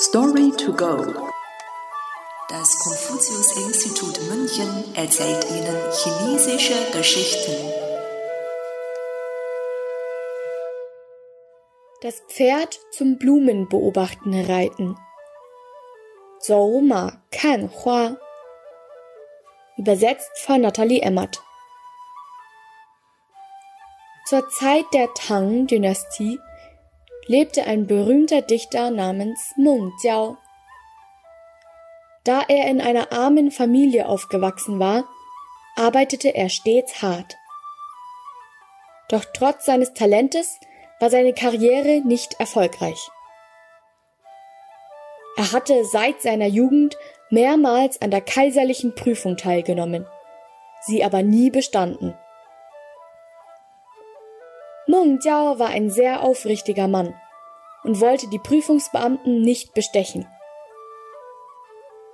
Story to go. Das Konfuzius-Institut München erzählt Ihnen chinesische Geschichten. Das Pferd zum Blumenbeobachten reiten. Zhou Ma kan Hua. Übersetzt von Nathalie Emmert. Zur Zeit der Tang-Dynastie lebte ein berühmter Dichter namens Meng Jiao. Da er in einer armen Familie aufgewachsen war, arbeitete er stets hart. Doch trotz seines Talentes war seine Karriere nicht erfolgreich. Er hatte seit seiner Jugend mehrmals an der kaiserlichen Prüfung teilgenommen, sie aber nie bestanden. Meng Jiao war ein sehr aufrichtiger Mann und wollte die Prüfungsbeamten nicht bestechen.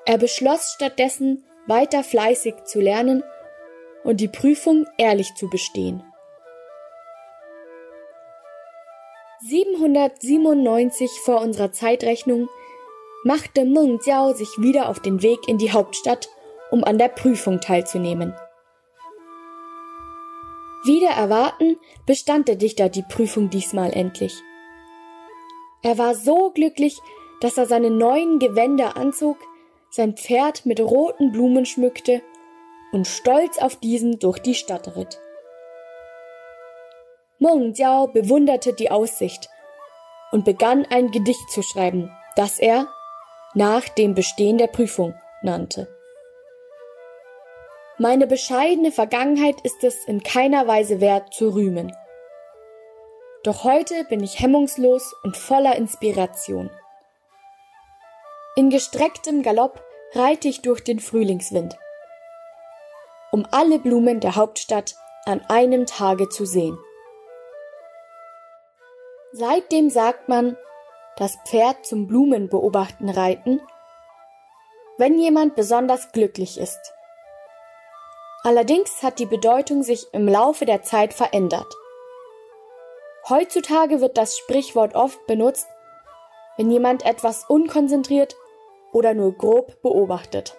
Er beschloss stattdessen, weiter fleißig zu lernen und die Prüfung ehrlich zu bestehen. 797 vor unserer Zeitrechnung machte Meng Jiao sich wieder auf den Weg in die Hauptstadt, um an der Prüfung teilzunehmen. Wieder erwarten bestand der Dichter die Prüfung diesmal endlich. Er war so glücklich, dass er seine neuen Gewänder anzog, sein Pferd mit roten Blumen schmückte und stolz auf diesen durch die Stadt ritt. Meng Jiao bewunderte die Aussicht und begann ein Gedicht zu schreiben, das er nach dem Bestehen der Prüfung nannte. Meine bescheidene Vergangenheit ist es in keiner Weise wert zu rühmen. Doch heute bin ich hemmungslos und voller Inspiration. In gestrecktem Galopp reite ich durch den Frühlingswind, um alle Blumen der Hauptstadt an einem Tage zu sehen. Seitdem sagt man, das Pferd zum Blumenbeobachten reiten, wenn jemand besonders glücklich ist. Allerdings hat die Bedeutung sich im Laufe der Zeit verändert. Heutzutage wird das Sprichwort oft benutzt, wenn jemand etwas unkonzentriert oder nur grob beobachtet.